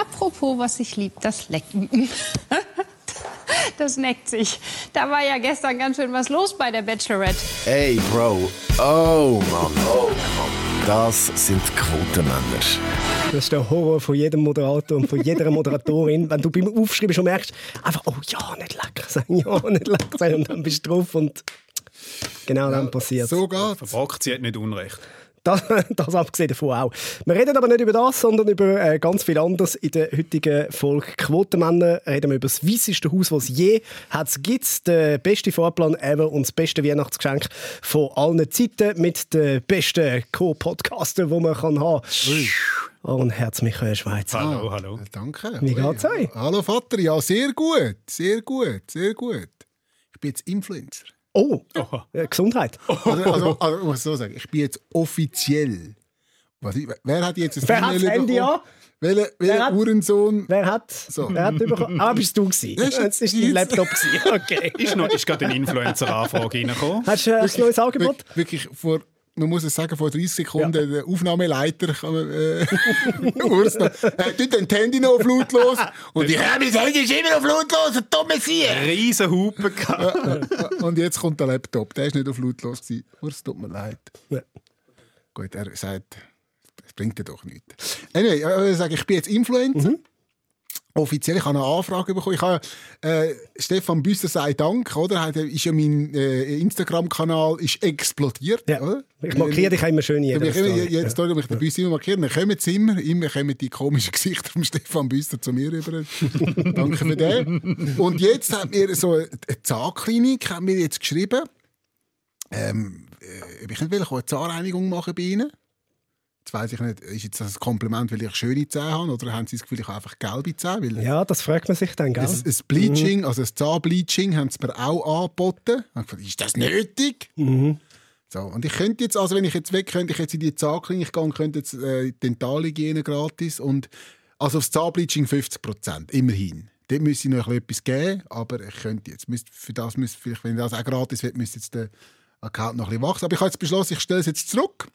Apropos, was ich lieb, das Lecken. Das neckt sich. Da war ja gestern ganz schön was los bei der Bachelorette. Ey, Bro. Oh, Mann. Oh, Mann. Das sind Quotenmänner. Das ist der Horror von jedem Moderator und von jeder Moderatorin. Wenn du beim Aufschreiben schon merkst, einfach, oh ja, nicht lecker sein, ja, nicht lecker sein. Und dann bist du drauf und genau dann passiert So geht's. Verpackt, sie hat nicht Unrecht. Das, das abgesehen davon auch. Wir reden aber nicht über das, sondern über äh, ganz viel anderes. In der heutigen Folge Quotenmänner reden wir über das weisseste Haus, das es je hat. Gibt den besten Fahrplan ever und das beste Weihnachtsgeschenk von allen Zeiten mit den besten Co-Podcaster, die man kann haben kann. Und Herz Michael Schweizer. Hallo, hallo. Danke. Wie geht's euch? Hallo Vater, ja, sehr gut. Sehr gut, sehr gut. Ich bin jetzt Influencer. Oh, äh, Gesundheit. Also, also, also ich muss so sagen, ich bin jetzt offiziell. Was, ich, wer hat jetzt ein Wer hat das Handy an? Welcher, hat- Uhrensohn? Wer hat, So. wer hat bekommen? Ah, bist du gewesen. Das ist Das ist dein Laptop gewesen. Okay. Ist, noch, ist gerade eine Influencer-Anfrage reingekommen? Hast du äh, ein neues Angebot? Wir- Wirklich vor, man muss es sagen, vor 30 Sekunden der Aufnahmeleiter äh, Urs noch, äh, tut Handy noch auf lautlos und ich habe mein Handy ist immer auf lautlos, ein dummes Sieg. Riesen Hupen gehabt. Und jetzt kommt der Laptop, der ist nicht auf lautlos gewesen. Urs, tut mir leid. Ja. Gut, er sagt, das bringt dir doch nichts. Anyway, äh, ich sage, ich bin jetzt Influencer. Mhm. Offiziell, ich habe eine Anfrage bekommen. Ich habe, äh, Stefan Büsser sei Dank, oder? Hat- Ist ja mein äh, Instagram-Kanal ist explodiert, Ja. oder? Ich markiere dich immer schön Ich jeder bin immer, jedes Story, mich den Büsser immer markieren. Dann kommen sie immer, immer kommen die komischen Gesichter von Stefan Büsser zu mir rüber. Danke für den. Und jetzt hat mir so eine Zahnklinik hat mir jetzt geschrieben, ähm, äh, ob ich nicht will, ich will eine Zahnreinigung machen bei ihnen. Jetzt weiss ich nicht, ist jetzt das ein Kompliment, weil ich schöne Zähne habe, oder haben sie das Gefühl, ich habe einfach gelbe Zähne? Weil Ja, das fragt man sich dann, gell? ein, ein Bleaching, also ein Zahnbleaching, haben sie mir auch angeboten. Ich habe gefragt, ist das nötig? So, und ich könnte jetzt, also wenn ich jetzt weg könnte, ich jetzt in die Zahnklinik gehen könnte jetzt äh, Dentalhygiene gratis und also aufs Zahnbleaching 50 Prozent, immerhin. Dort müsste ich noch ein bisschen etwas geben, aber ich könnte jetzt, müsste, für das müsste, vielleicht, wenn das auch gratis wird, müsste jetzt der Account noch ein bisschen wachsen. Aber ich habe jetzt beschlossen, ich stelle es jetzt zurück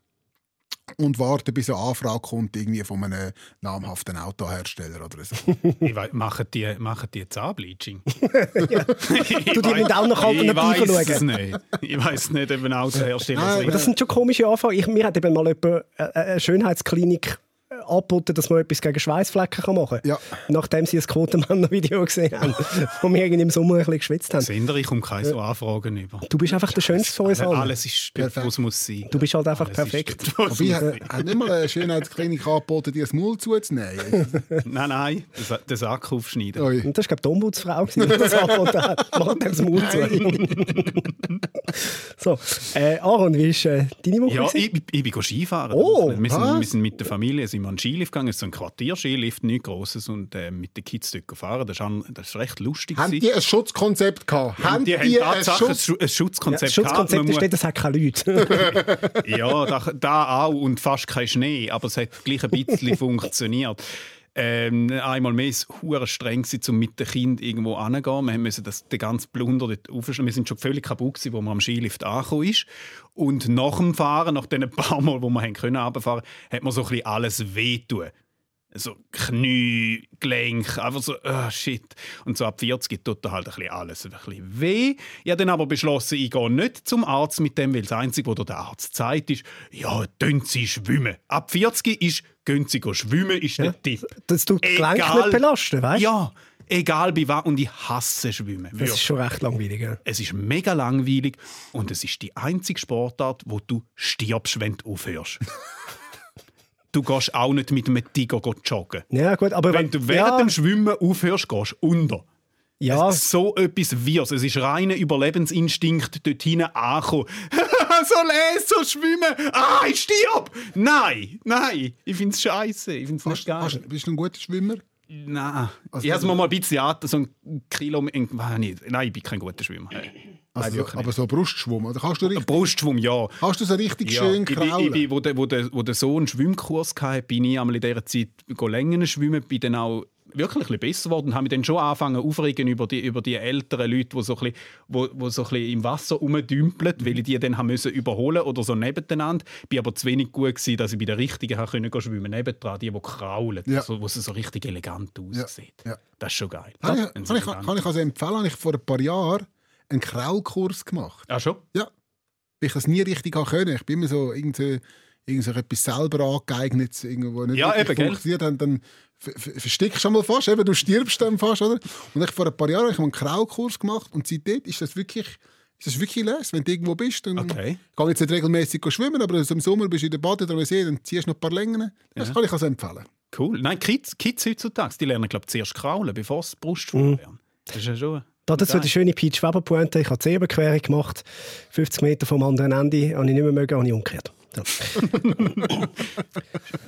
und warte, bis eine Anfrage kommt irgendwie von einem namhaften Autohersteller oder so. Ich weiss, machen die, machen die Zahnbleaching? Du, die müssen auch nach Ich Alternativen weiß es schauen. nicht. Ich weiß nicht, ob ein Autohersteller Nein, Aber das sind schon komische Anfragen. Ich, mir hat eben mal jemand äh, eine Schönheitsklinik angeboten, dass man etwas gegen Schweißflecken kann machen kann. Ja. Nachdem sie ein Quotenmänner-Video gesehen haben, wo wir irgendwie im Sommer ein bisschen geschwitzt haben. Sender, ich komme keine so Anfragen über. Du bist einfach der Schönste von uns allen. Alles ist Perfekt. wo es muss sein. Du bist halt einfach Alles perfekt. hat, sein. hat nicht mal eine Schönheitsklinik angeboten, dir das Maul zuzunehmen? Nein, nein, den Sa- den Sack aufschneiden. Ui. Und das war, glaube ich, die Ombudsfrau, gewesen, die das angeboten hat. Mach dem das Mund zu. so, äh, Aaron, wie ist äh, deine Woche? Ja, gewesen? ich, ich bin go Skifahren. Oh, wir, sind, was? wir sind mit der Familie sind wir den Skilift gegangen. Es ist so ein Quartierskilift, nichts Grosses. Und äh, mit den Kids dort gefahren. Das war ist recht lustig. Haben die ein Schutzkonzept gehabt? Und die haben ein tatsächlich ein, Schutz- Schu- ein Schutzkonzept das Schutzkonzept gehabt. ist Man nicht, das hat keine Leute. Ja, da, da auch und fast kein Schnee. Aber es hat gleich ein bisschen funktioniert. Ähm, einmal mehr war es streng, um mit den Kindern irgendwo hinzugehen. Wir mussten das, den ganzen Plunder dort aufschlagen. Wir sind schon völlig kaputt, gewesen, wo wir am Skilift angekommen ist. Und nach dem Fahren, nach den paar Mal, wo wir haben können hat man so ein bisschen alles wehtun. So Knie, Gelenk, einfach so, ah shit. Und so ab 40 tut da halt ein bisschen alles ein bisschen weh. Ich habe dann aber beschlossen, ich gehe nicht zum Arzt mit dem, weil das Einzige, was der Arzt sagt, ist, ja, gehen Sie schwimmen. Ab 40 ist, gehen Sie schwimmen, ist der Tipp. Das tut die Gelenke nicht belasten, weißt du? Ja, egal bei was. Und ich hasse Schwimmen. Das ist schon recht langweilig. Ja. Es ist mega langweilig und es ist die einzige Sportart, wo du stirbst, wenn du aufhörst. Du gehst auch nicht mit einem Tiger go joggen. ja, gut, aber Wenn du während ja, dem Schwimmen aufhörst, gehst du unter. ja, So etwas Wirres. Es ist reiner Überlebensinstinkt, dort hinten ankommen. so lesen, so schwimmen. Ah, ich stirb! Nein, nein. Ich finde es scheiße. Ich finde es nicht Hast, geil. hast, bist du ein guter Schwimmer? Nein. Also- ich habe es mir mal ein bisschen an, so ein Kilo. Nein, ich bin kein guter Schwimmer. Also, aber so Brustschwimmen, oder? Kannst du, richtig, Brustschwimmen, ja. kannst du so richtig Ja, schön ich bin, ich kraulen? bin, wo, der, wo, der, wo der Sohn einen Schwimmkurs hatte, bin ich einmal in dieser Zeit länger schwimmen, bin dann auch wirklich ein bisschen besser geworden und habe mich dann schon angefangen aufregen über die, über die älteren Leute, die so ein bisschen, wo, wo so ein bisschen im Wasser rumdümpeln, weil ich die dann haben müssen überholen oder so nebeneinander. Ich war aber zu wenig gut gewesen, dass ich bei den Richtigen können gehen schwimmen nebendran, die, die kraulen, Ja. so, wo es so richtig elegant aussieht. ja. Das ist schon geil. Kann Das- ich, ein kann, ich, kann ich also empfehlen, habe ich vor ein paar Jahren einen Kraulkurs gemacht. Ah, schon? Ja. Weil ich das nie richtig habe können. Ich bin immer so irgendwie irgend so etwas selber angeeignet, irgendwo nicht Ja, eben, funktioniert, dann, dann ver- ver- verstickst du schon mal fast, eben, du stirbst dann fast, oder? Und ich vor ein paar Jahren habe ich einen Kraulkurs gemacht und seitdem ist das wirklich, ist das wirklich les. Wenn du irgendwo bist, dann Okay. ich gehe jetzt nicht regelmäßig schwimmen, aber im Sommer bist du in der Bade oder See, dann ziehst du noch ein paar Längen. Das kann ich also empfehlen. Cool. Nein, Kids, Kids heutzutage, die lernen, glaube ich, zuerst kraulen, bevor sie Brustschwimmen lernen. Das ist ja schon... Dazu die schöne Peach Weber Pointe. Ich habe die Seeüberquerung gemacht. 50 Meter vom anderen Ende habe ich nicht mehr mögen, habe ich umgekehrt.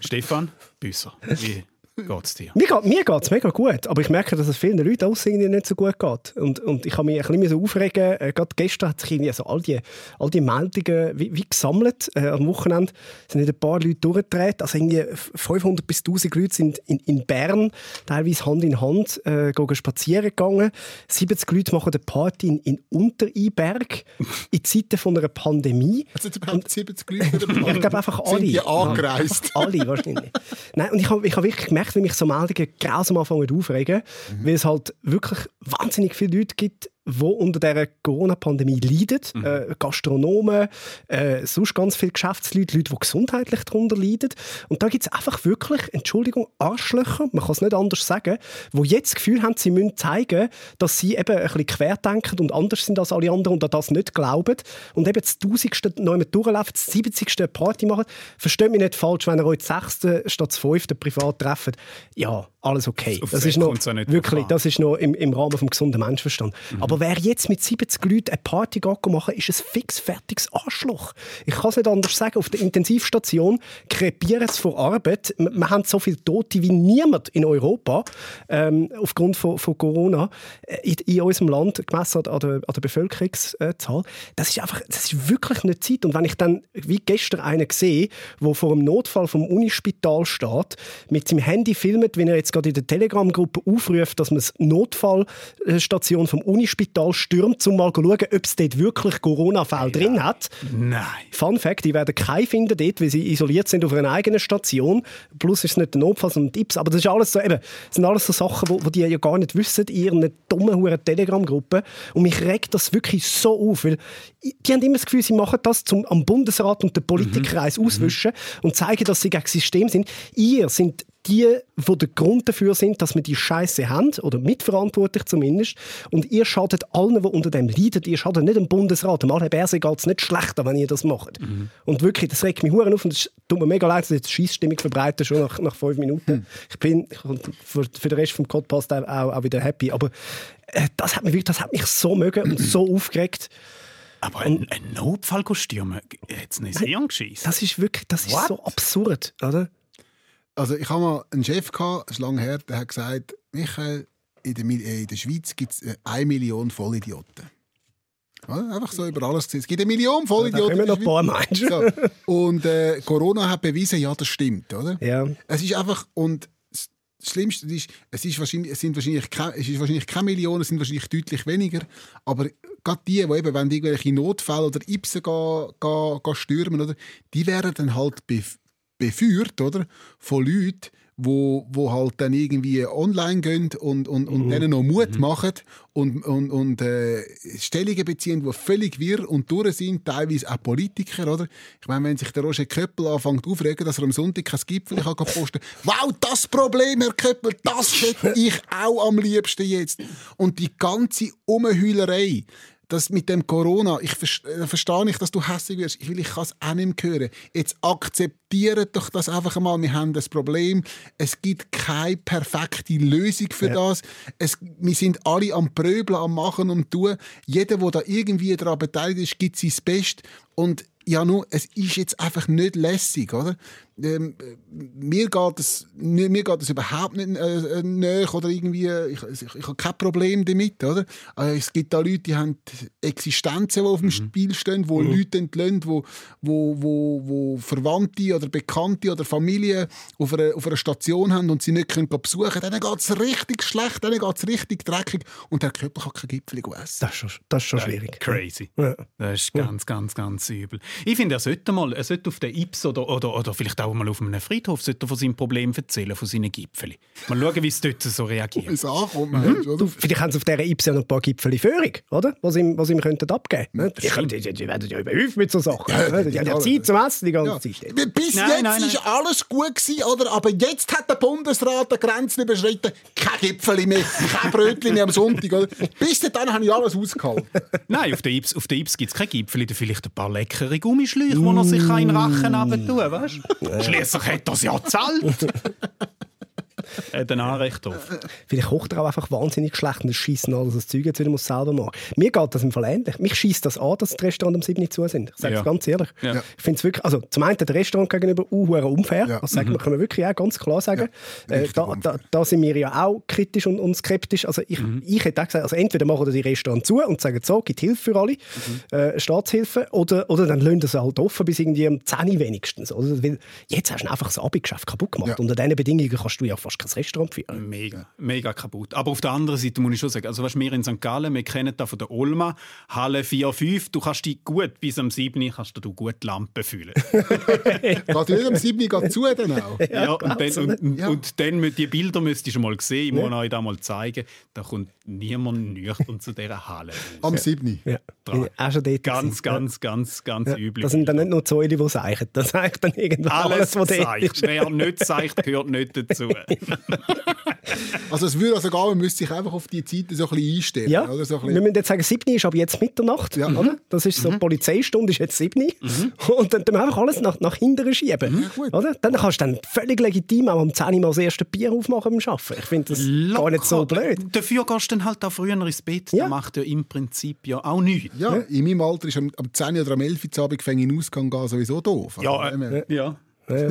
Stefan Büsser, wie geht's dir? Mir, geht, mir geht es mega gut, aber ich merke, dass es vielen Leuten auch irgendwie nicht so gut geht. Und, und ich habe mich ein bisschen aufregen äh, Gerade gestern hat sich irgendwie also all, die, all die Meldungen wie, wie gesammelt. Äh, am Wochenende sind nicht ein paar Leute durchgedreht. Also irgendwie 500 bis 1000 Leute sind in, in Bern teilweise Hand in Hand äh, gehen spazieren gegangen. 70 Leute machen eine Party in, in Untereinberg in Zeiten von einer Pandemie. Jetzt überhaupt 70 Leute in der Ich Bade? glaube einfach alle. Sind die angereist? Alle wahrscheinlich. Nein, und ich habe ich hab wirklich gemerkt, wie mich so Meldungen grausam anfangen aufregen, weil es halt wirklich wahnsinnig viele Leute gibt, die unter dieser Corona-Pandemie leiden. Äh, Gastronomen, äh, sonst ganz viele Geschäftsleute, Leute, die gesundheitlich darunter leiden. Und da gibt es einfach wirklich, Entschuldigung, Arschlöcher, man kann es nicht anders sagen, die jetzt das Gefühl haben, sie müssen zeigen, dass sie eben ein bisschen querdenken und anders sind als alle anderen und an das nicht glauben. Und eben das Tausendste noch immer durchlaufen, das 70. eine Party machen. Versteht mich nicht falsch, wenn ihr euch das 6. statt das 5. privat trefft. Ja, alles okay. Das das ist noch, wirklich, das ist noch im, im Rahmen des gesunden Menschenverstands. Aber wer jetzt mit 70 Leuten eine Party machen, ist ein fix fertiges Arschloch. Ich kann es nicht anders sagen. Auf der Intensivstation krepieren es vor Arbeit. Wir wir haben so viele Tote wie niemand in Europa ähm, aufgrund von, von Corona äh, in, in unserem Land, gemessen an der, an der Bevölkerungszahl. Das ist einfach, das ist wirklich nicht Zeit. Und wenn ich dann, wie gestern, einen sehe, der vor einem Notfall vom Unispital steht, mit seinem Handy filmt, wenn er jetzt gerade in der Telegram-Gruppe aufruft, dass man die Notfallstation vom Unispital stürmt, um mal zu schauen, ob es dort wirklich Corona-Fälle drin hat. Nein. Fun Fact, die werden keinen finden dort, weil sie isoliert sind auf einer eigenen Station. Plus ist es nicht der Notfall, sondern Tipps. Aber das ist alles so, eben, das sind alles so Sachen, wo, wo die ja gar nicht wissen in ihren dummen huren Telegram-Gruppen. Und mich regt das wirklich so auf, weil die haben immer das Gefühl, sie machen das, um am Bundesrat und den Politikerkreis auswischen und zeigen, dass sie gegen das System sind. Ihr sind die, die der Grund dafür sind, dass wir die Scheiße haben, oder mitverantwortlich zumindest. Und ihr schadet allen, die unter dem leiden. Ihr schadet nicht dem Bundesrat. Dem Alain Berset geht es nicht schlechter, wenn ihr das macht. Und wirklich, das regt mich hure auf und es tut mir mega leid, dass jetzt Schießstimmung verbreitet, schon nach, nach fünf Minuten. Ich bin für, für den Rest vom Podcast auch, auch, wieder happy. Aber äh, das, hat mich, wirklich- das hat mich so mögen und so aufgeregt. Aber ein, ein Notfallkostüm, jetzt nicht Hirn geschissen. Das ist wirklich, das ist What? so absurd, oder? Also ich habe mal einen Chef gehabt, das ist lange her, der hat gesagt, Michael, in der, äh, in der Schweiz gibt es äh, eine Million Vollidioten. Ja, einfach so über alles gesehen. Es gibt eine Million Da Vollidioten. kommen noch in ein paar. Menschen. So. Und äh, Corona hat bewiesen, ja, das stimmt, oder? Ja. Es ist einfach und das Schlimmste ist, es ist wahrscheinlich, es sind wahrscheinlich, keine, es ist wahrscheinlich keine Millionen, es sind wahrscheinlich deutlich weniger. Aber gerade die, die eben, wenn die irgendwelche Notfälle oder Ipsen gehen, gehen, gehen stürmen, oder, die werden dann halt beführt, oder, von Leuten, wo, wo halt dann irgendwie online gehen und, und, und denen noch Mut machen und, und, und äh, Stellungen beziehen, die völlig wirr und durch sind, teilweise auch Politiker, oder? Ich meine, wenn sich der Roger Köppel anfängt aufregen, dass er am Sonntag kein Gipfel kann posten kann, wow, das Problem, Herr Köppel, das hätte ich auch am liebsten jetzt. Und die ganze Umheulerei, das mit dem Corona, ich ver- äh, verstehe nicht, dass du hässlich wirst. Ich will, ich kann es auch nicht mehr hören. Jetzt akzeptiert doch das einfach einmal. Wir haben das Problem. Es gibt keine perfekte Lösung für das. Es, wir sind alle am Pröbeln, am Machen und Tun. Jeder, der da irgendwie daran beteiligt ist, gibt sein Bestes. Und ja, nur, es ist jetzt einfach nicht lässig, oder? Ähm, mir, geht es, mir geht es überhaupt nicht äh, näher oder irgendwie, ich, ich, ich habe kein Problem damit, oder? Äh, es gibt da Leute, die haben Existenzen, die auf dem mhm. Spiel stehen, wo mhm. Leute entlöhnen, wo, wo, wo, wo Verwandte oder Bekannte oder Familie auf einer, auf einer Station haben und sie nicht können besuchen können, denen geht es richtig schlecht, denen geht es richtig dreckig und der Körper kann kein Gipfel essen. Das ist schon, das ist schon schwierig. Crazy. Ja. Das ist ganz, ganz, ganz übel. Ich finde, er sollte mal, er sollte auf den Ips oder, oder, oder vielleicht auch mal auf einem Friedhof sollte er von seinem Problem erzählen, von seinen Gipfeln. Mal schauen, wie es dort so reagiert. Es ankommt, du, vielleicht haben sie auf dieser Ips ja noch ein paar Gipfel Führung, oder? Was ihm, was ihm könnten abgeben könnten. Die, die, die, werden ja überhäuft mit so Sachen. Ja, die haben ja Zeit zum Essen die ganze ja. Zeit. Bis nein, jetzt war alles gut gewesen, oder? Aber jetzt hat der Bundesrat die Grenzen überschritten. Kein Gipfel mehr, kein Brötchen mehr am Sonntag, oder? Bis dann habe ich alles ausgehalten. Nein, auf der Ips, Ips gibt es kein Gipfel, vielleicht ein paar leckere Gummischläuche, mm. die er sich in den Rachen tun weißt du? Schließlich hat es ja gezahlt. hat ein Anrecht drauf. Vielleicht kocht er auch einfach wahnsinnig schlecht und schießt alles das Zeug jetzt wieder muss selber machen. Mir geht das im Fall ähnlich. Mich schießt das an, dass die Restaurants um 7 Uhr zu sind. Ich sage es ja. ganz ehrlich. Ja. Ich finde es wirklich, also zum einen der Restaurant gegenüber uh, unfair. Ja. Das sagen, mhm. können wir wirklich auch ganz klar sagen. Ja. Äh, da, da, da, sind wir ja auch kritisch und, und skeptisch. Also ich, mhm. ich hätte auch gesagt, also entweder machen die Restaurants zu und sagen so, gibt Hilfe für alle, mhm. äh, Staatshilfe, oder, oder dann lassen sie halt offen bis irgendwie um 10 Uhr wenigstens. Oder? Weil jetzt hast du einfach das Abendgeschäft kaputt gemacht. Unter diesen Bedingungen kannst du ja fast kein Restaurant führen. Mega, mega kaputt. Aber auf der anderen Seite muss ich schon sagen, also was wir in St. Gallen, wir kennen das von der Olma, Halle 4, 5, du kannst dich gut bis am 7. kannst du gut Lampen fühlen. geht nicht am 7. geht zu dann auch? Ja, ja und, dann, und, ja. und dann, die Bilder müsst ihr schon mal sehen, ich muss ja. euch da mal zeigen, da kommt niemand nüchtern zu dieser Halle. Am 7. Ja. Auch schon dort ganz, ganz, ganz, ganz ja. üblich. Das sind dann nicht nur Säule, die seichen, das sagt dann irgendwas alles, was dort ist. Wer nicht seicht, gehört nicht dazu. also es würde also gehen, man müsste sich einfach auf die Zeiten so ein bisschen einstellen. Ja, oder? So ein bisschen. wir müssen jetzt sagen, 7 ist aber jetzt Mitternacht, ja. oder? Das ist so, mhm. Polizeistunde ist jetzt 7 mhm. Und dann tun wir einfach alles nach, nach hinten schieben, mhm. oder? Dann kannst du dann völlig legitim auch um 10 Uhr mal das erste Bier aufmachen beim Arbeiten. Ich finde das Locker. gar nicht so blöd. Dafür gehst du dann halt auch früher ins Bett. Ja. Das macht ja im Prinzip ja auch nichts. Ja, in meinem Alter ist am, am 10 oder am 11 Uhr Abend in den Ausgang gehen sowieso doof. Ja, also, äh, ja. Ja,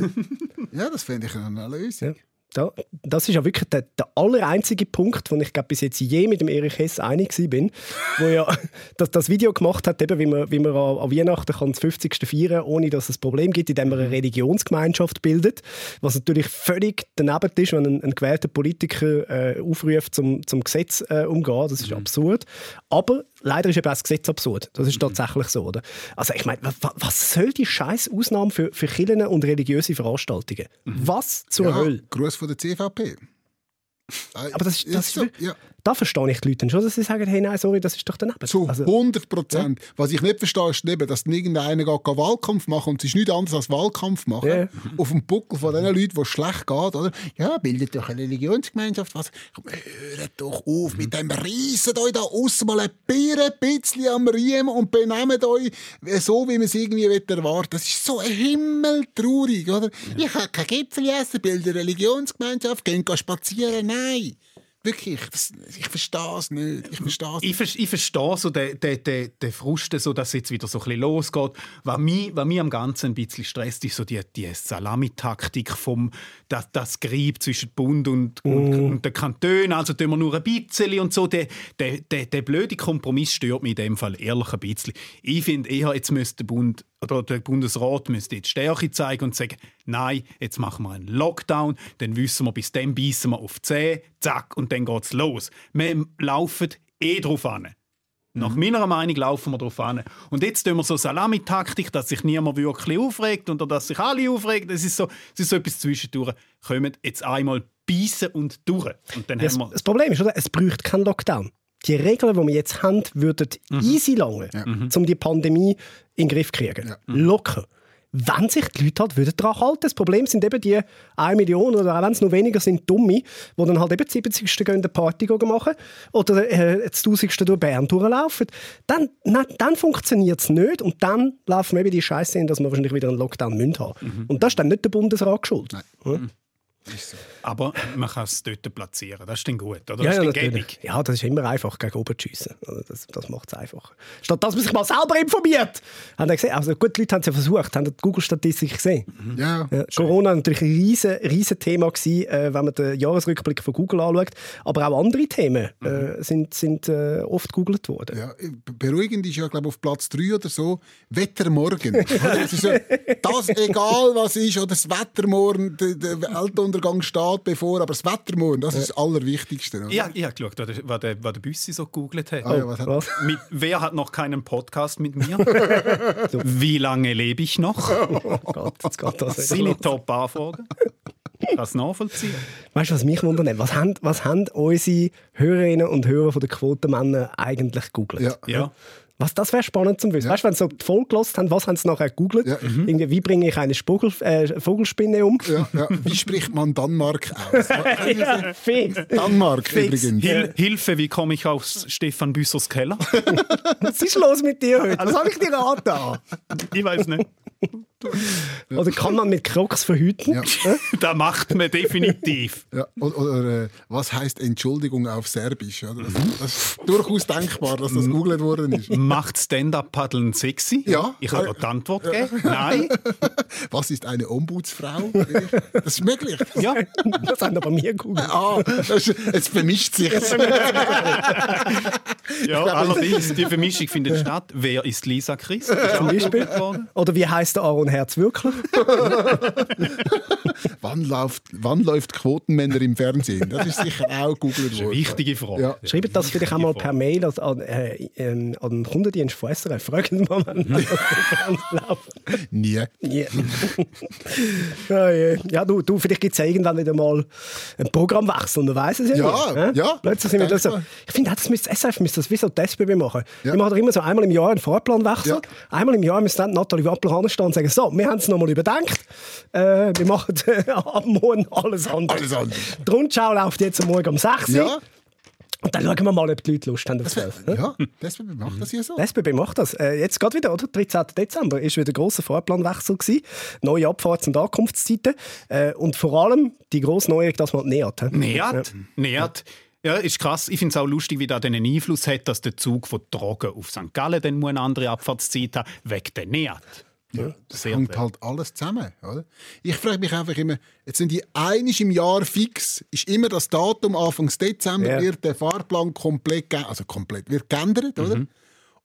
ja. das finde ich eine Lösung. Ja. Da, das ist ja wirklich der, der aller einzige Punkt, wo ich glaube bis jetzt je mit dem Erich Hess einig bin, wo ja das, das Video gemacht hat, eben, wie man, wie man an, an Weihnachten kann das 50. feiern, ohne dass es ein Problem gibt, indem man eine Religionsgemeinschaft bildet, was natürlich völlig daneben ist, wenn ein, ein gewählter Politiker äh, aufruft, zum, zum Gesetz äh, umgehen. Das ist mhm. absurd. Aber leider ist eben das Gesetz absurd. Das ist mhm. tatsächlich so, oder? Also ich meine, was soll die scheiß Ausnahme für, für Kirchen und religiöse Veranstaltungen? Mhm. Was zur ja, Hölle? Gruß von der CVP. Aber das, ist, das ist, so, ja da verstehe ich die Leute schon, dass sie sagen, hey, nein, sorry, das ist doch daneben. Zu also, 100 Prozent. Ja. Was ich nicht verstehe, ist eben, dass irgendeiner geht, Wahlkampf machen und es ist nichts anderes als Wahlkampf machen. Ja. Auf dem Buckel von den Leuten, wo schlecht geht, oder? Ja, bildet doch eine Religionsgemeinschaft. Was? Hört doch auf mhm. mit dem Riesen euch da aussen mal ein bisschen am Riemen und benehmt euch so, wie man es irgendwie erwartet. Das ist so himmeltraurig, oder? Ja. Ich habe kein Gipfel essen, bilde eine Religionsgemeinschaft, gehen spazieren. Nein. Wirklich, das, ich verstehe es nicht. Ich verstehe ich, ver ich verstehe so den, den, den, den Frust, so, dass es jetzt wieder so ein bisschen losgeht. Was mich, was mich am Ganzen ein bisschen stresst, ist so die, die Salamitaktik vom das, das Grieb zwischen Bund und, mm. und, und den Kantonen. Also tun wir nur ein bisschen und so. Der, der, der, der blöde Kompromiss stört mich in dem Fall ehrlich ein bisschen. Ich finde eher, jetzt müsste der Bund oder der Bundesrat müsste jetzt Stärke zeigen und sagen, nein, jetzt machen wir einen Lockdown, dann wissen wir, bis dann beißen wir auf die Zähne, zack, und dann geht's los. Wir laufen eh drauf an. Nach mhm. meiner Meinung laufen wir darauf an. Und jetzt tun wir so Salamitaktik, dass sich niemand wirklich aufregt oder dass sich alle aufregen. Das ist so, das ist so etwas zwischendurch. Kommen jetzt einmal beißen und durch. Und dann ja, haben wir das Problem ist, oder? es braucht keinen Lockdown die Regeln, die wir jetzt haben, würden mhm. easy lange, ja. um die Pandemie in den Griff zu kriegen. Ja. Mhm. Locker. Wenn sich die Leute halt daran halten. Das Problem sind eben die 1 Million oder auch wenn es noch weniger sind, Dumme, die dann halt eben 70. gehen eine Party machen oder äh, das 1000. durch Bern durchlaufen. Dann, dann, dann funktioniert es nicht und dann laufen wir eben die Scheiße hin, dass wir wahrscheinlich wieder einen Lockdown müssen haben. Mhm. Und das ist dann nicht der Bundesrat schuld. Mhm. Aber man kann es dort platzieren. Das ist dann gut, oder? Ja, das ja, ist natürlich. gäbig. ja, das ist immer einfach, gegen oben zu schiessen. Also Das, das macht es einfacher. Statt dass man sich mal selber informiert. Haben Sie gesehen? Also gut, die Leute haben es ja versucht, haben die Google-Statistik gesehen. Ja. Ja, Corona war natürlich ein riesen, riesen Thema, gewesen, äh, wenn man den Jahresrückblick von Google anschaut. Aber auch andere Themen äh, sind, sind äh, oft gegoogelt worden. Ja, beruhigend ist ja, glaube auf Platz 3 oder so, Wettermorgen. Oder? das, ist ja, das, egal was ist, oder das Wettermorgen, der, der Weltuntergang steht bevor, aber das Wettermorgen, das ist das Allerwichtigste. Oder? Ja, ich habe geschaut, was der, was der, Büssi so gegoogelt hat. Ah, ja, was hat, Was? Mit, wer hat noch keinen Podcast mit mir? Wie lange lebe ich noch? Oh Gott, jetzt geht das Seine. Top-Anfragen. Es nachvollziehen. Weißt du, was mich wundert? Was haben, was haben unsere Hörerinnen und Hörer von den Quotenmännern eigentlich gegoogelt? ja. Ja. Was, das wäre spannend zu wissen. Weißt du, wenn sie so die Folge gehört haben, was haben sie nachher gegoogelt? Ja. Irgendwie, wie bringe ich eine Spogel, äh, Vogelspinne um? Ja, ja. Wie spricht man Danmark aus? Ja, fix. Danmark Fix. übrigens. Hil Hilfe, wie komme ich aus Stefan Büssers Keller? Was ist los mit dir heute? Was habe ich dir angetan? Ich weiß nicht. Oder kann man mit Crocs verhüten? Ja. Das macht man definitiv. Ja, oder oder äh, was heißt Entschuldigung auf Serbisch? Oder? Das, das ist durchaus denkbar, dass das gegoogelt worden ist. Macht Stand-Up-Paddeln sexy? Ja. Ich habe die Antwort gegeben. Nein. Was ist eine Ombudsfrau? Das ist möglich. Ja. Das haben aber mir gegoogelt. Ah, ist, es vermischt sich. ja allerdings, die Vermischung findet statt. Wer ist Lisa Chris? Zum Beispiel. Oder wie heißt der Aaron Herz wirklich? wann, läuft, wann läuft Quotenmänner im Fernsehen? Das ist sicher auch gegoogelt worden. Wichtige Frage. Ja. Schreibt das vielleicht auch mal per Mail an, an, äh, ähm, an den Kundendienst von SRF. Fragen mal, wann das läuft. Nie. Ja. ja, ja. ja, du, du vielleicht gibt es ja irgendwann wieder mal einen Programmwechsel, man weiß es ja, Ja, nicht. hä? ja, Plötzlich sind wir das so. Ich finde, das müsste, SRF müsste das wie so die SBB machen. Ja. Die machen doch immer so einmal im Jahr einen Fahrplanwechsel. Ja. Einmal im Jahr müsste dann Nathalie Wappler anstehen und sagen, so, wir haben es nochmal überdenkt. Äh, wir machen ab morgen alles anders. Alles anders. Die Rundschau läuft jetzt am Morgen um 6 Uhr. Ja, Und dann schauen wir mal, ob die Leute Lust haben auf das. ja das macht das hier so. Die SBB macht das. Äh, jetzt gerade wieder, oder? 13. Dezember ist wieder ein grosser Fahrplanwechsel gewesen. Neue Abfahrts- und Ankunftszeiten. Äh, und vor allem die grosse Neuerung, dass man nähert. Nähert. Nähert. Ja, ist krass. Ich finde es auch lustig, wie das einen Einfluss hat, dass der Zug von Drogen auf St. Gallen dann eine andere Abfahrtszeit haben, wegen der Nähert. Ja, das Sehr hängt gut. halt alles zusammen. Oder? Ich frage mich einfach immer, jetzt sind die einisch im Jahr fix, ist immer das Datum, Anfang Dezember, Ja. wird der Fahrplan komplett, also komplett, wird geändert, oder? Mhm.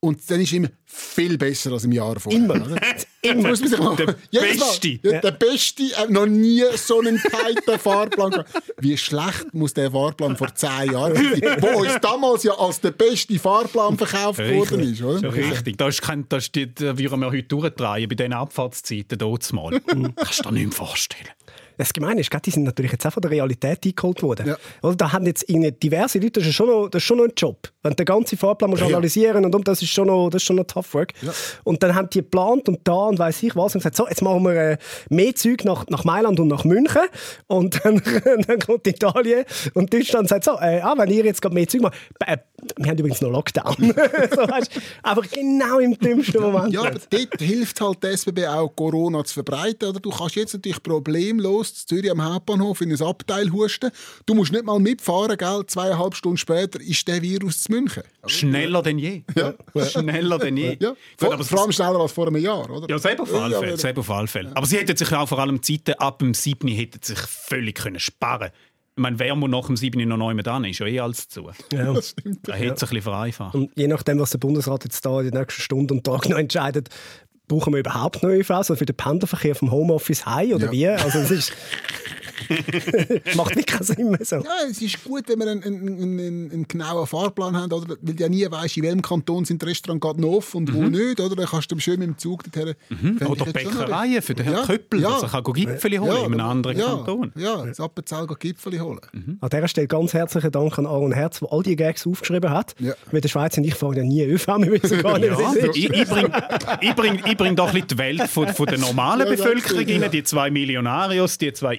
Und dann ist immer viel besser als im Jahr vorher. Immer. Immer. Muss man Der. Beste. Ja, Der beste, äh, noch nie so einen tighten Fahrplan. gehabt. Wie schlecht muss der Fahrplan vor zehn Jahren sein, wo uns damals ja als der beste Fahrplan verkauft worden ist. Oder? Richtig. Da, ist kein, da, ist die, da würden wir heute durchdrehen bei diesen Abfahrtszeiten dort mal. Kannst du dir nicht mehr vorstellen. Das Gemeine ist, die sind natürlich jetzt auch von der Realität eingeholt worden. Ja. Oder da haben jetzt diverse Leute, das ist schon noch, das ist schon noch ein Job. Wenn du den ganzen Fahrplan musst Ja, analysieren und, und das ist schon noch, das ist schon noch tough work. Ja. Und dann haben die geplant und da und weiß ich was und gesagt, so, jetzt machen wir äh, mehr Züge nach, nach Mailand und nach München. Und dann, dann kommt Italien und Deutschland sagt so, äh, ah, wenn ihr jetzt gerade mehr Züge macht, äh, wir haben übrigens noch Lockdown. so, weißt, aber genau im dümmsten Moment. Ja, aber dort hilft halt die SBB auch, Corona zu verbreiten. Oder? Du kannst jetzt natürlich problemlos zu Zürich am Hauptbahnhof in ein Abteil husten. Du musst nicht mal mitfahren, gell? zweieinhalb Stunden später ist der Virus zu München. Schneller denn je. Ja. Schneller denn je. Ja, Gut, vor, aber vor allem schneller als vor einem Jahr. Oder? Ja, selber auf alle Ja, Fälle. aber- selber auf alle Fälle. Aber sie hätten sich auch vor allem Zeiten ab dem 7. hätten sich völlig können sparen Ich meine, wer muss nach dem 7. noch neu dann ist ja eh alles zu. Ja. Das stimmt. Da hätte es ein bisschen vereinfacht. Und je nachdem, was der Bundesrat jetzt da in den nächsten Stunden und Tagen noch entscheidet, brauchen wir überhaupt noch ÖV, also für den Pendelverkehr vom Homeoffice heim oder Ja. wie? Also es ist macht wirklich keinen Sinn mehr so. Ja, es ist gut, wenn wir einen, einen, einen, einen genauen Fahrplan haben, oder? weil du ja nie weißt, in welchem Kanton sind die Restaurants gerade noch offen und wo nicht. Oder? Dann kannst du schön mit dem Zug dorthin. Fände Oder Bäckereien für den Herrn Ja, Köppel, ja. dass er kann Gipfeli holen in einem anderen ja, Kanton. Ja, das Appenzell Gipfeli holen. An dieser Stelle ganz herzlichen Dank an Aaron Herz, der all die Gags aufgeschrieben hat. Ja. Mit der Schweiz und ich fahren ja nie ÖV, wir wissen gar nicht, Ja, was es ist. ich, ich bringe ich bring, ich bring doch ein bisschen die Welt von, von der normalen Ja, Bevölkerung ja. rein. Die zwei Millionarios, die zwei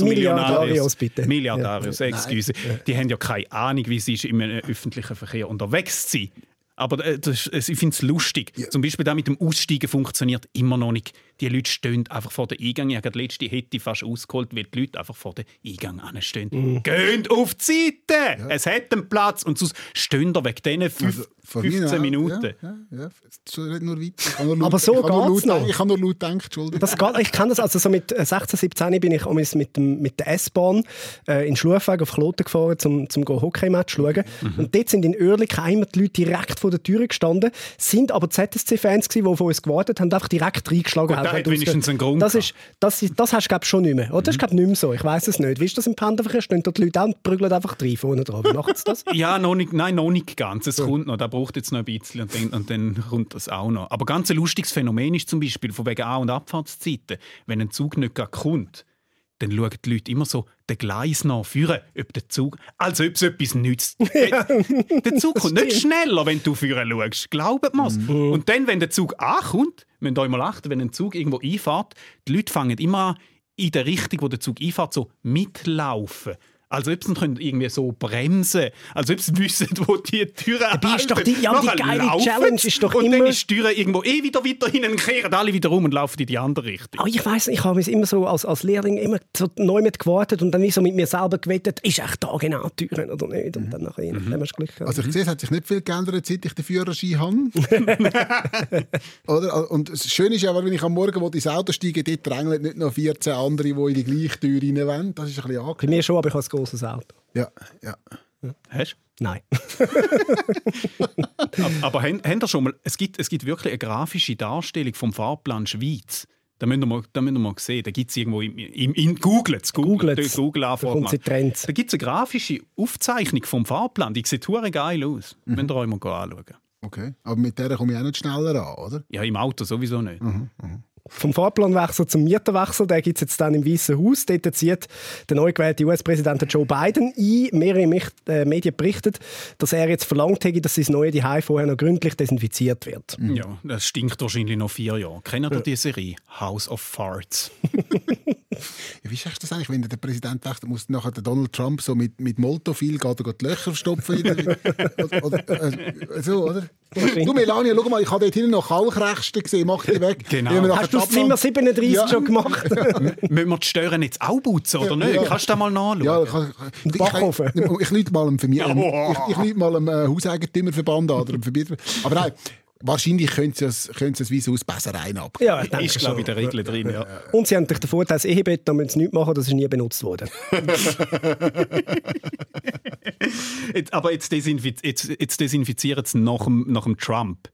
Influencer-Millionarios. Milliardarios, bitte. Milliardarios, excuse. Die haben ja keine Ahnung, wie es ist, im äh, öffentlichen Verkehr unterwegs zu sein. Aber äh, das, ich finde es lustig. Zum Beispiel da mit dem Aussteigen funktioniert immer noch nicht. Die Leute stehen einfach vor dem Eingang. Ich habe gerade letzte Hätte fast ausgeholt, weil die Leute einfach vor dem Eingang stehen. Mhm. Geht auf die Seite! Es hat einen Platz. Und sonst stehen da wegen diesen fünf, Also, von mir 15 auch, Minuten. Ja, ja, ja. Red nur weiter. Nur laut- Aber so ich habe nur geht's laut- noch. Ich habe nur laut gedacht, Entschuldigung. Das geht, ich kenne das, also so mit äh, 16, 17 bin ich amigs mit, dem, mit der S-Bahn äh, in Schlufweg auf Kloten gefahren, um zum go Hockey-Match zu schauen. Mhm. Und dort sind in Oerlikon immer die Leute direkt vor der Tür gestanden, sind aber ZSC-Fans gewesen, die auf uns gewartet haben, einfach direkt reingeschlagen Gut, hat Haben wenigstens einen Grund Das, ist, das, ist, das hast du glaube schon nicht mehr. Oder? Das ist glaube nicht mehr so. Ich weiß es nicht. Wie ist das im Pendelverkehr? Stehen da die Leute auch und prügeln einfach rein vorne dran. Wie Macht das? Ja, noch nicht, nein, noch nicht ganz. Es kommt noch. Da braucht jetzt noch ein bisschen und dann, und dann kommt das auch noch. Aber ganz ein lustiges Phänomen ist zum Beispiel von wegen An- und Abfahrtszeiten. Wenn ein Zug nicht gerade kommt, dann schauen die Leute immer so den Gleis nach führen, ob der Zug, als ob es etwas nützt. Der Zug kommt nicht schneller, wenn du führen schaust. Glaubt mir's. Und dann, wenn der Zug ankommt, müsst ihr euch mal achten, wenn ein Zug irgendwo einfahrt, die Leute fangen immer an, in der Richtung, wo der Zug einfahrt, so mitlaufen. Als ob sie können irgendwie so bremsen als ob sie wissen, wo die Türen Dabei ist doch die- ja, die geile laufen Challenge ist doch Und dann immer- ist die Tür irgendwo eh wieder weiter hinten, kehren alle wieder rum und laufen in die andere Richtung. Aber ich weiß ich habe mich immer so als, als Lehrling immer so neu mit gewartet und dann wie so mit mir selber gewettet, ist echt da genau die Türen oder nicht? Und dann nachher, mhm. dann hast du Glück gehabt. Also ich sehe, es hat sich nicht viel geändert, seit ich den Führerschein habe. Oder? Und das Schöne ist ja, wenn ich am Morgen wo ins Auto steige, dort drängeln nicht noch 14 andere, die in die gleiche Tür rein wollen. Das ist ein bisschen Bei angenehm. mir schon, aber ich habe ein grosses Auto. Ja, ja. Hast du? Nein. Aber haben, haben ihr schon mal, es gibt, es gibt wirklich eine grafische Darstellung vom Fahrplan Schweiz. Da müsst ihr mal, da müsst ihr mal sehen. Da gibt es irgendwo im, im, in Google, Google. Google Da machen. Trends. Da gibt es eine grafische Aufzeichnung vom Fahrplan. Die sieht hure geil aus. Mhm. Müsst ihr euch mal anschauen. Okay. Aber mit der komme ich auch nicht schneller an, oder? Ja, im Auto sowieso nicht. Vom Fahrplanwechsel zum Mieterwechsel, den gibt es jetzt dann im Weißen Haus. Dort zieht der neu gewählte US-Präsident Joe Biden ein. Mehrere äh, Medien berichten, dass er jetzt verlangt hätte, dass sein neues Zuhause vorher noch gründlich desinfiziert wird. Ja, das stinkt wahrscheinlich noch vier Jahre. Kennt ihr die Serie? House of Farts. Ja, wie ist das eigentlich, wenn der Präsident wechselt, muss nachher der Donald Trump so mit, mit Moltofil geht, er die Löcher der- oder, oder, äh, so, oder? Du, Melania, schau mal, ich habe dort hinten noch Kalkresten gesehen, mach die weg. Genau. Hast du das Zimmer 37 Ja. schon gemacht? Müssen wir die Stören jetzt auch putzen, oder nicht? Ja. Kannst du das mal nachschauen? Ja, ich, ich, ich, ich, ich mal einem Vermieter, Ja. ich, ich mal einem äh, Hauseigentümerverband an oder einem Verbieter. Aber nein, wahrscheinlich können sie es, können sie es wie so aus Bässereien ab. Ja, ich denke ist, glaube ich, schon. der Regel drin. Ja. Und sie haben natürlich den Vorteil, das Ehebett, da müssen sie nichts machen, das ist nie benutzt worden. Jetzt, aber jetzt, desinfiz jetzt, jetzt desinfizieren sie nach dem, nach dem Trump.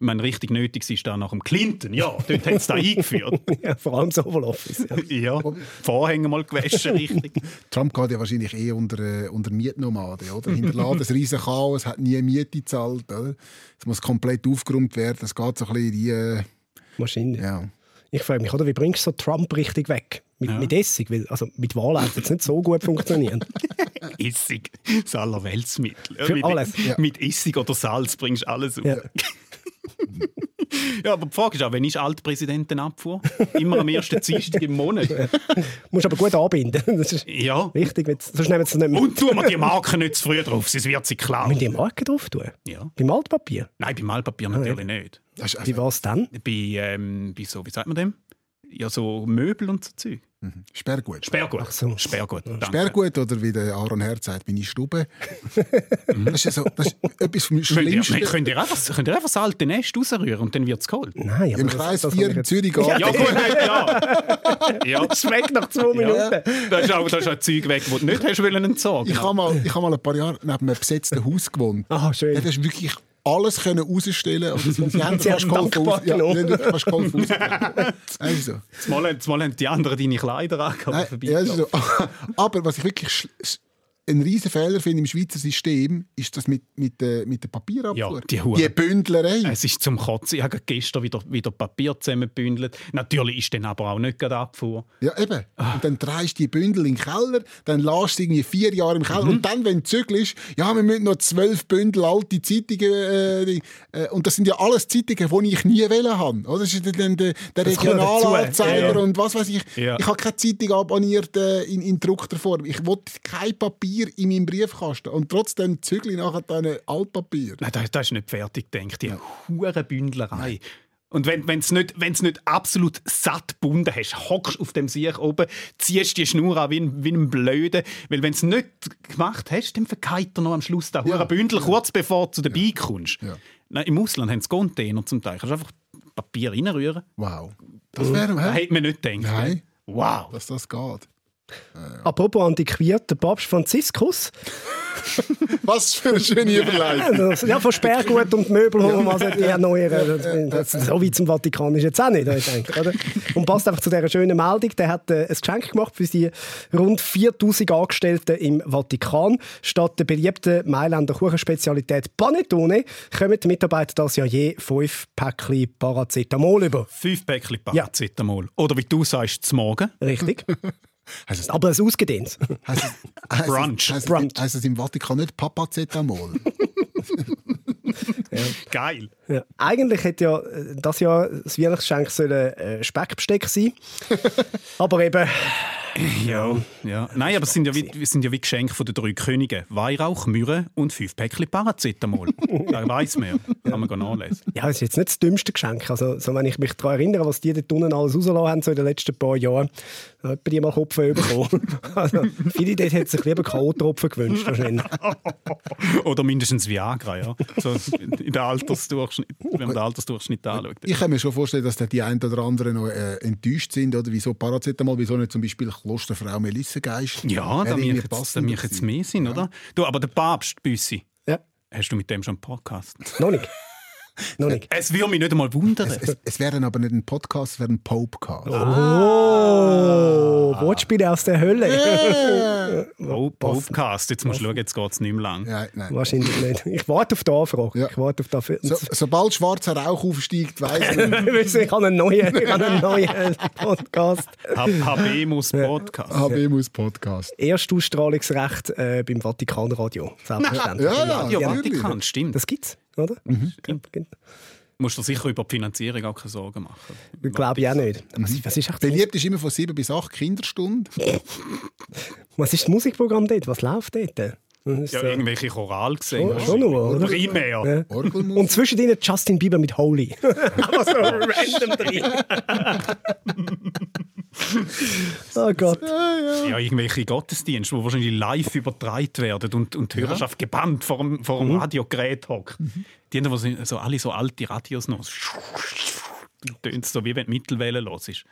Ich meine, richtig nötig ist da nach dem Clinton. Ja, dort hat es da eingeführt. ja, vor allem das Oval Office. Ja. Ja, Vorhänge mal gewaschen, richtig. Trump geht ja wahrscheinlich eh unter, äh, unter Mietnomaden, oder? Hinterlässt ein riesen Chaos, hat nie Miete gezahlt, oder? Es muss komplett aufgeräumt werden, es geht so ein bisschen in die... Äh, Wahrscheinlich. ja. Ich frage mich, oder, wie bringst du so Trump richtig weg? Mit, Ja. mit Essig? Weil, also mit Wahlen hat es jetzt nicht so gut funktioniert. Essig, das allerweltsmittel. Für mit, alles. Ja. mit Essig oder Salz bringst du alles auf. Ja. Ja. aber die Frage ist auch, wenn ist Altpräsidentenabfuhr? Immer am ersten Dienstag im Monat. Musst aber gut anbinden. Das ist Ja. wichtig, sonst nehmen sie es nicht mehr. Und tun wir die Marke nicht zu früh drauf, sonst wird sie klar. Müssen die Marke drauf tun? Ja. Beim Altpapier? Nein, beim Altpapier natürlich nicht. Das ist Wie also war es dann? Bei, ähm, bei so, wie sagt man dem? Ja, so Möbel und so Zeug. Sperrgut. Sperrgut. Ach so. Sperrgut. danke. Sperrgut oder wie der Aaron Herz sagt, meine Stube. das ist, ja so, das ist etwas vom Schlimmsten. könnt, ihr einfach, könnt ihr einfach das alte Nest rausrühren und dann wird es geholt? Nein, aber Im das- Kreis das 4 habe ich in Zürich geht. Ja, gut, klar. Ja, Das weg nach zwei Minuten. da ist auch, da ist auch Zeug weg, das du nicht hast wollen entsorgen. Ich habe mal, ich hab mal ein paar Jahre neben einem besetzten Haus gewohnt. Ah, schön. Ja, das ist wirklich alles können rausstellen und sie, sie haben Sie fast geholfen. aus- Ja, fast geholfen. rausbringen. Also. Zumal, haben- zumal haben die anderen deine Kleider angehabt. Nein, ja, das ist so. Aber was ich wirklich einen riesen Fehler finde im Schweizer System, ist das mit, mit, der- mit der Papierabfuhr. Ja, die Hure. die Bündlerei. Es ist zum Kotzen. Ich habe gestern wieder, wieder Papier zusammengebündelt. Natürlich ist dann aber auch nicht gerade Abfuhr. Ja, eben. Und dann drehst du die Bündel in den Keller, dann lässt du irgendwie vier Jahre im Keller. Und dann, wenn du zügelst, ja, wir müssen noch zwölf Bündel alte Zeitungen. Äh, äh, und das sind ja alles Zeitungen, die ich nie wählen habe. Oder? Das ist dann der, der Regionalanzeiger ja. und was weiß ich. Ja. Ich habe keine Zeitung abonniert äh, in, in gedruckter Form. Ich wollte kein Papier in meinem Briefkasten. Und trotzdem zügle ich nachher dann Altpapier. Nein, das, das ist nicht fertig gedacht. Die hure Bündlerei. Und wenn wenn's nicht, wenn's nicht absolut satt gebunden hast, hockst auf dem Sieg oben, ziehst die Schnur an wie ein, wie ein Blöde. Weil wenn du es nicht gemacht hast, dann verkeilt er noch am Schluss den ja. Bündel, kurz bevor du zu dabei ja. kommst. Ja. Nein, Im Ausland haben sie Container zum Teil. Du kannst einfach Papier reinrühren. Wow. Das wäre hätte man nicht gedacht. Nein. Wow. Dass das geht. Ja. Apropos antiquiert, der Papst Franziskus. Was für eine schöne Überleitung. ja, von Sperrgut und Möbel holen wir mal die erneuern. So wie zum Vatikan ist jetzt auch nicht, ich denke, oder? Und passt einfach zu dieser schönen Meldung. Der hat äh, ein Geschenk gemacht für die rund 4000 Angestellten im Vatikan. Statt der beliebten Mailänder Kuchenspezialität Panettone kommen die Mitarbeiter das Jahr je fünf Päckchen Paracetamol über. Fünf Päckchen Paracetamol. Ja. Oder wie du sagst, zum Morgen. Richtig. Heißt Aber es ausgedehnt. Heißt es, Brunch. Heißt, Brunch. Heißt es im Vatikan nicht Papacetamol? ja. Geil. Ja. Eigentlich hätte ja äh, das Jahr das Weihnachtsgeschenk sollen äh, Speckbesteck sein. Aber eben ja, ja. Nein, aber es sind ja wie, es sind ja wie Geschenke von den drei Königen. Weihrauch, Myrrhe und fünf Päckchen Paracetamol. da weiß man ja. Kann man nachlesen. Ja, das ist jetzt nicht das dümmste Geschenk. Also, so, wenn ich mich daran erinnere, was die dort unten alles rausgelassen haben so in den letzten paar Jahren, da hat die mal Kopf bekommen. also, viele dort hätten sich lieber K.O.-Tropfen gewünscht. Wahrscheinlich. Oder mindestens Viagra, ja. So in der Altersdurchschnitt, wenn man den Altersdurchschnitt anschaut. Ich kann mir schon vorstellen, dass die einen oder anderen noch äh, enttäuscht sind. Oder wieso Paracetamol, wieso nicht zum Beispiel Klosterfrau Melissengeist. Ja, da mich jetzt, da mich jetzt mehr sind, ja. oder? Du, aber der Papst, Büssi. Ja. Hast du mit dem schon einen Podcast? Noch nicht. Noch nicht. Es würde mich nicht einmal wundern. Es, es, es wäre aber nicht ein Podcast, es wäre ein Popecast. Oh, ah. Wortspiele aus der Hölle. Yeah. oh, Popecast. Jetzt musst du schauen, jetzt geht es nicht mehr lang. Ja, nein. Wahrscheinlich nicht. Ich warte auf die Anfrage. Ja. Ich warte auf die so, sobald schwarzer Rauch aufsteigt, weiss ich. ich habe einen neuen, ich habe einen neuen Podcast. HB muss Podcast. HB muss Podcast. Erstausstrahlungsrecht äh, beim Vatikanradio. Selbstverständlich. Ja, ja, ja, Vatikan, stimmt. Das gibt's oder? Mhm. Musst du sicher über die Finanzierung auch keine Sorgen machen. Ich glaube ich auch nicht. Was, was ist Beliebt ist immer von 7 bis 8 Kinderstunden. was ist das Musikprogramm dort? Was läuft dort? Ja, irgendwelche Choral gesehen. Oh, schon nur, oder? Primär. Ja. Und zwischen ihnen Justin Bieber mit Holy. Aber so random drin. oh Gott. Ja, irgendwelche Gottesdienste, die wahrscheinlich live übertragen werden und, und die Hörerschaft ja. gebannt vor dem, vor dem mhm. Radiogerät hockt. Mhm. Die haben so alle so alte Radios noch. Tönt so, wie wenn die Mittelwelle los ist.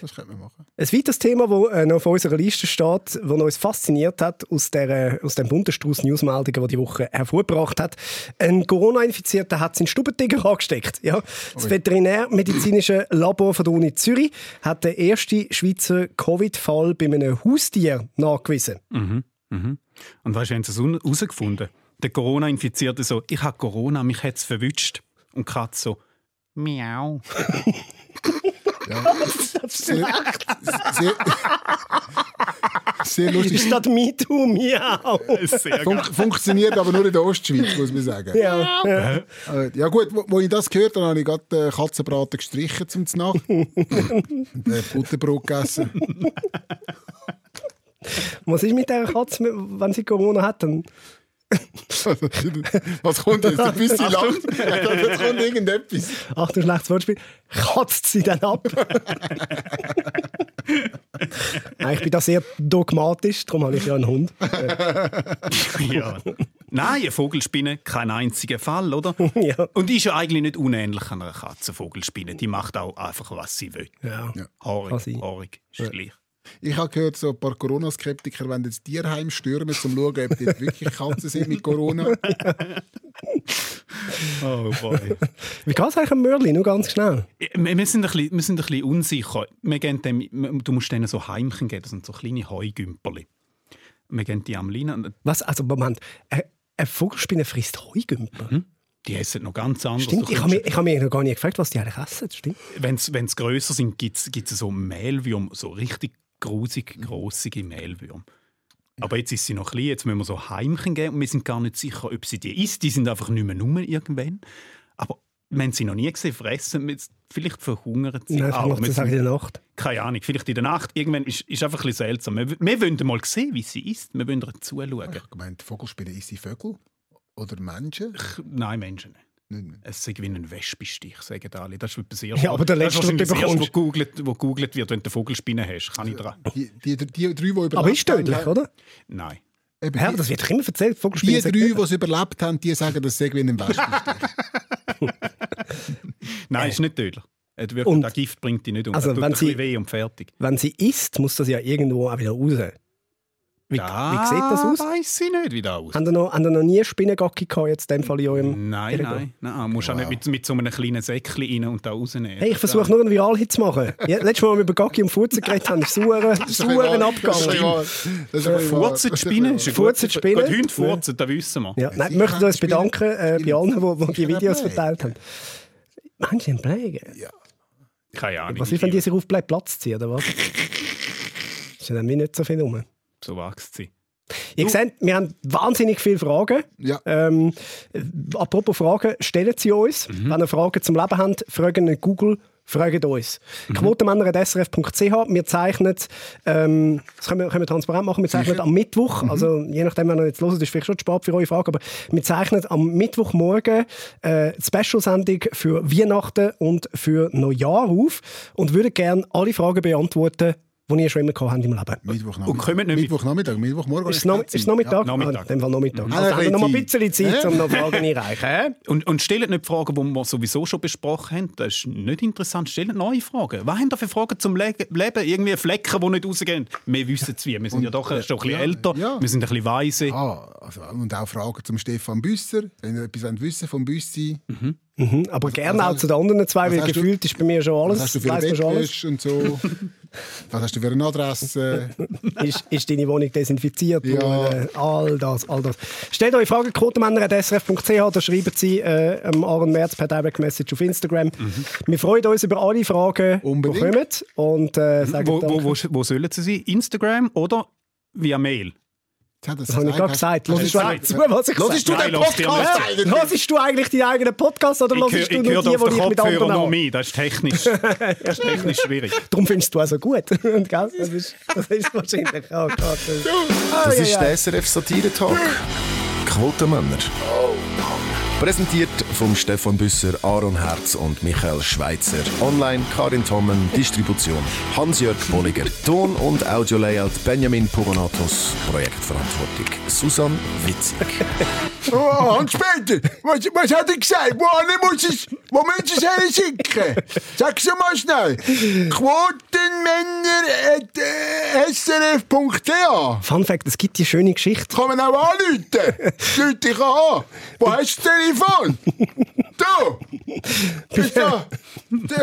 Das könnte man machen. Ein weiteres Thema, das äh, noch auf unserer Liste steht, das uns fasziniert hat, aus, der, aus dem Bundesstrauß Newsmeldungen, die die Woche hervorgebracht hat. Ein Corona-Infizierter hat seinen Stubentiger angesteckt. Ja. Das Veterinärmedizinische Labor von der Uni Zürich hat den ersten Schweizer Covid-Fall bei einem Haustier nachgewiesen. Mhm. Mhm. Und weißt du, haben sie es herausgefunden? Der Corona-Infizierte so, ich habe Corona, mich hat es verwünscht. Und die Katze so, miau. Ja. Sehr, sehr, sehr lustig. Statt MeToo, miau. Fun funktioniert aber nur in der Ostschweiz, muss man sagen. Ja, ja. Äh, ja gut, wo, wo ich das gehört habe, habe ich gerade Katzenbraten gestrichen zum Nacht. und Butterbrot gegessen. Was ist mit dieser Katze, wenn sie Corona hat? Dann Was kommt jetzt? Ein bisschen lacht. Jetzt kommt irgendetwas. Achtung, schlechtes Wortspiel. Katzt sie dann ab? ich bin da sehr dogmatisch, darum habe ich ja einen Hund. ja. Nein, eine Vogelspinne, kein einziger Fall, oder? ja. Und die ist ja eigentlich nicht unähnlich an einer Katzenvogelspinne. Die macht auch einfach, was sie will. Ja. Haarig, haarig, ist ja. gleich. Ich habe gehört, so ein paar Corona-Skeptiker wollen jetzt Tierheim stürmen, um zu schauen, ob dort wirklich Katzen sind mit Corona. oh boy. Wie geht es eigentlich am Mörli? Nur ganz schnell. Wir sind ein bisschen, wir sind ein bisschen unsicher. Wir geben dem, du musst denen so Heimchen geben, das sind so kleine Heugümperli. Wir geben die am Leinen. Was? Also Moment, eine Vogelspinne frisst Heugümper? Mhm. Die essen noch ganz anders. Stimmt, ich habe mich, hab mich noch gar nicht gefragt, was die eigentlich essen. Stimmt. Wenn sie grösser sind, gibt es so Mehlwürmer, so richtig grusig grosse Mehlwürmer. Aber jetzt ist sie noch klein, jetzt müssen wir so Heimchen geben und wir sind gar nicht sicher, ob sie die isst. Die sind einfach nicht mehr nur irgendwann. Aber wir haben sie noch nie gesehen fressen. Vielleicht verhungern sie. Nein, aber das in der Nacht. Keine Ahnung, vielleicht in der Nacht. Irgendwann ist es einfach ein bisschen seltsam. Wir, wir wollen mal sehen, wie sie isst. Wir wollen ihr zuschauen. Ich meine, Vogelspiele, isst sie Vögel oder Menschen? Ich, nein, Menschen nicht. Nicht mehr. Es sei wie ein Wespenstich, sagen alle. Das ist etwas sehr Ja, aber der das ist letzte, das Erste, wo gegoogelt, wo gegoogelt wird, wenn du eine Vogelspinne hast. Kann ich dran? Die, die, die, die drei, die überlebt Aber ist tödlich, haben, oder? Nein. Eben, die, das wird doch immer erzählt. die Vogelspiele drei, die es überlebt haben, die sagen, das sei wie ein Wespenstich. Nein, ist nicht tödlich. Wirklich, Und- das Gift bringt dich nicht um. Also, wenn sie- weh und fertig. Wenn sie isst, muss das ja irgendwo auch wieder raus. Wie, wie sieht das aus? weiß ich nicht, wie das aussieht. Haben ihr noch, haben noch nie Spinnengacki gehabt, jetzt in dem Fall in eurem... Nein, nein, nein. Du musst auch nicht mit, mit so einem kleinen Säckchen rein und da rausnehmen. Hey, ich versuche nur einen Viral-Hit zu machen. Ja, letztes Mal, als wir über Gacki und Furzen geredet haben, ist sauer, sauer abgegangen. Furzen Spinnen ist Furzen die Spinnen? Gut, Hunde furzen, das wissen wir. Ja, nein, Sie wir möchten uns bedanken äh, bei allen, die, die die Videos verteilt haben. Sie einen Plague? Keine Ahnung. Was ist, wenn die sich auf Platz ziehen, oder was? Ist ja dann nicht so viel rum. So wächst sie. Ihr seht, wir haben wahnsinnig viele Fragen. Ja. Ähm, äh, apropos Fragen, stellen Sie uns. Wenn ihr Fragen zum Leben habt, fragen nicht Google, fragt uns. Mhm. Quotenmänner.srf.ch. Wir zeichnen, ähm, das können wir, können wir transparent machen, wir zeichnen am Mittwoch, also je nachdem, wenn ihr jetzt hört, ist vielleicht schon spät für eure Frage, aber wir zeichnen am Mittwochmorgen äh, die Special-Sendung für Weihnachten und für Neujahr auf und würden gerne alle Fragen beantworten, die ihr schon immer gehabt habt im Leben. Mittwochnachmittag. Und kommen nicht mit- Mittwochnachmittag, Mittwochmorgen. Ist es, noch, ist es Nachmittag? Nachmittag. Ah, in dem Fall Nachmittag. Mhm. Also haben wir noch mal ein Zeit. bisschen Zeit, um noch Fragen einreichen. Und, und stellt nicht Fragen, die wir sowieso schon besprochen haben. Das ist nicht interessant. Stellt neue Fragen. Was haben da für Fragen zum Le Leben? Irgendwie Flecken, die nicht rausgehen? Wir wissen es wie. Wir sind ja doch schon ein bisschen ja, älter. ja. Wir sind ein bisschen weise. Ah, also, und auch Fragen zum Stefan Büsser. Wenn ihr etwas wollt wissen vom Büssi. Mhm, aber gerne was auch zu den anderen zwei, weil hast du- gefühlt ist bei mir schon alles. Was hast du für weiss eine man schon alles. Und so? Was hast du für eine Adresse? Ist, ist deine Wohnung desinfiziert Ja. worden? All das, all das. Stellt eure Fragen quotenmänner.srf.ch oder schreibt sie äh, am Aaron März per Direct Message auf Instagram. Wir freuen uns über alle Fragen, die Unbedingt. kommen. Und äh, sagen Wo, wo, wo, wo sollen sie sein? Instagram oder via Mail? Er Das habe ich gerade gesagt. Hörst du eigentlich zu, was ich Hörst du den Podcast eigentlich? Hörst du eigentlich deinen eigenen Podcast oder hörst hör- du ich nur höre die, auf die den ich mit Kopfhörer anderen habe? mehr. Das ist technisch, das ist technisch schwierig. Darum findest du also gut. Und, gell? Das, ist, das ist wahrscheinlich. Oh Gott. Ah, Das ja, ist ja. der SRF Satire-Talk. Quotenmänner. Präsentiert von Stefan Büsser, Aaron Herz und Michael Schweitzer. Online Karin Tommen, Distribution Hans-Jörg Bolliger. Ton- und Audio-Layout Benjamin Pogonatos. Projektverantwortung Susanne Witzig. Oh, Hans-Peter, was, was hat er gesagt? Wo alle muss es, wo müssen sie es schicken? Sag's mal schnell. Quotenmänner.srf.ch Fun Fact: Es gibt die schöne Geschichte. Kann man auch anrufen? Leute dich an. Wo hast du das Telefon? Du! Bist da? Du,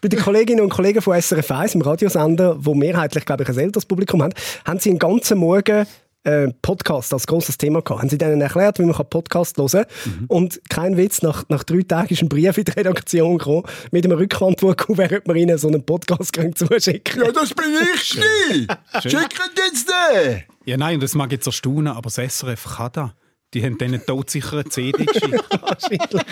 Bei den Kolleginnen und Kollegen von SRF 1, im Radiosender, wo mehrheitlich, glaube ich, ein älteres Publikum haben, haben sie einen ganzen Morgen äh, Podcast als großes Thema gehabt. Haben sie denen erklärt, wie man Podcast hören kann. Und kein Witz, nach, nach drei Tagen ist ein Brief in die Redaktion gekommen mit einem Rückantwortkuvert, ob man ihnen so einen Podcast zuschicken ja, das bin ich schnell. Schickt jetzt den. Ja, nein, und das mag jetzt erstaunen, aber das SRF kann das. Die haben denen todsichere CD geschickt. Wahrscheinlich.